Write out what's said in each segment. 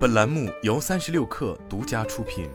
本栏目由三十六氪独家出品。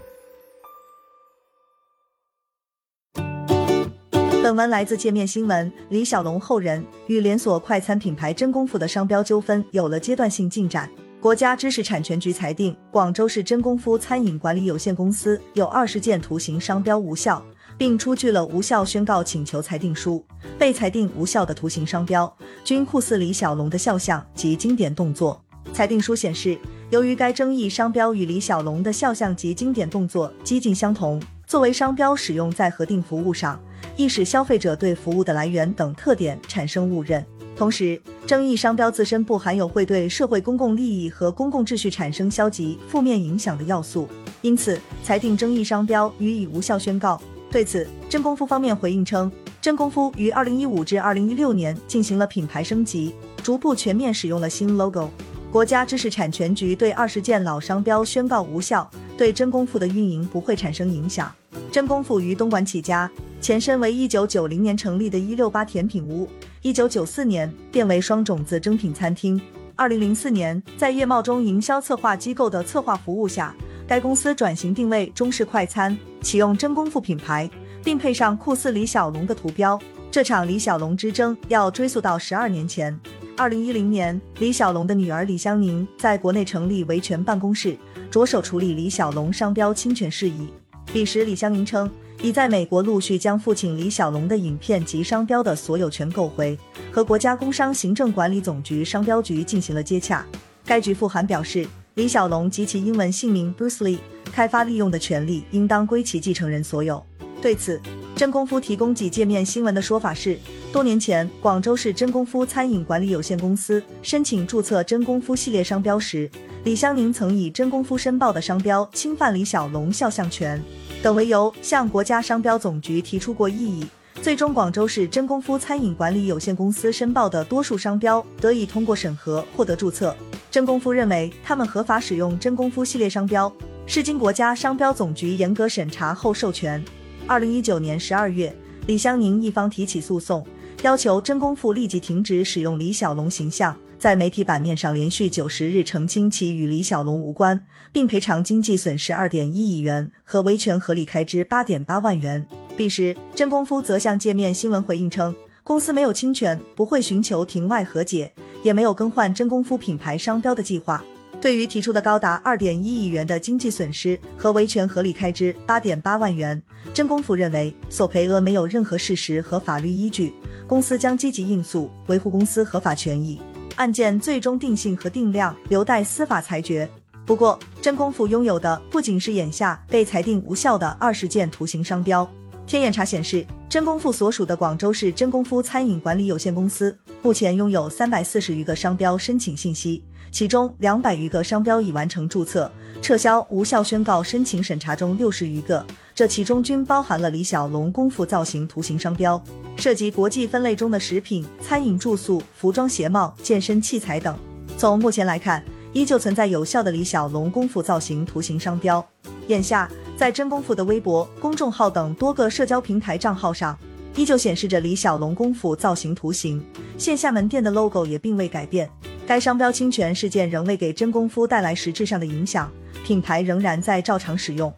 本文来自界面新闻。李小龙后人与连锁快餐品牌真功夫的商标纠纷有了阶段性进展。国家知识产权局裁定，广州市真功夫餐饮管理有限公司有二十件图形商标无效，并出具了无效宣告请求裁定书。被裁定无效的图形商标均酷似李小龙的肖像及经典动作。裁定书显示。由于该争议商标与李小龙的肖像及经典动作几近相同，作为商标使用在核定服务上，易使消费者对服务的来源等特点产生误认。同时，争议商标自身不含有会对社会公共利益和公共秩序产生消极负面影响的要素，因此裁定争议商标予以无效宣告。对此，真功夫方面回应称，真功夫于二零一五至二零一六年进行了品牌升级，逐步全面使用了新 logo。国家知识产权局对二十件老商标宣告无效，对真功夫的运营不会产生影响。真功夫于东莞起家，前身为一九九零年成立的一六八甜品屋，一九九四年变为双种子蒸品餐厅。二零零四年，在叶茂中营销策划机构的策划服务下，该公司转型定位中式快餐，启用真功夫品牌，并配上酷似李小龙的图标。这场李小龙之争要追溯到十二年前。二零一零年，李小龙的女儿李香凝在国内成立维权办公室，着手处理李小龙商标侵权事宜。彼时，李香凝称已在美国陆续将父亲李小龙的影片及商标的所有权购回，和国家工商行政管理总局商标局进行了接洽。该局复函表示，李小龙及其英文姓名 Bruce Lee 开发利用的权利应当归其继承人所有。对此，真功夫提供几界面新闻的说法是。多年前，广州市真功夫餐饮管理有限公司申请注册真功夫系列商标时，李湘宁曾以真功夫申报的商标侵犯李小龙肖像权等为由，向国家商标总局提出过异议。最终，广州市真功夫餐饮管理有限公司申报的多数商标得以通过审核，获得注册。真功夫认为，他们合法使用真功夫系列商标是经国家商标总局严格审查后授权。二零一九年十二月，李湘宁一方提起诉讼。要求真功夫立即停止使用李小龙形象，在媒体版面上连续九十日澄清其与李小龙无关，并赔偿经济损失二点一亿元和维权合理开支八点八万元。彼时，真功夫则向界面新闻回应称，公司没有侵权，不会寻求庭外和解，也没有更换真功夫品牌商标的计划。对于提出的高达二点一亿元的经济损失和维权合理开支八点八万元，真功夫认为索赔额没有任何事实和法律依据。公司将积极应诉，维护公司合法权益。案件最终定性和定量留待司法裁决。不过，真功夫拥有的不仅是眼下被裁定无效的二十件图形商标。天眼查显示，真功夫所属的广州市真功夫餐饮管理有限公司目前拥有三百四十余个商标申请信息，其中两百余个商标已完成注册、撤销、无效宣告申请审查中六十余个。这其中均包含了李小龙功夫造型图形商标，涉及国际分类中的食品、餐饮、住宿、服装、鞋帽、健身器材等。从目前来看，依旧存在有效的李小龙功夫造型图形商标。眼下，在真功夫的微博、公众号等多个社交平台账号上，依旧显示着李小龙功夫造型图形，线下门店的 logo 也并未改变。该商标侵权事件仍未给真功夫带来实质上的影响，品牌仍然在照常使用。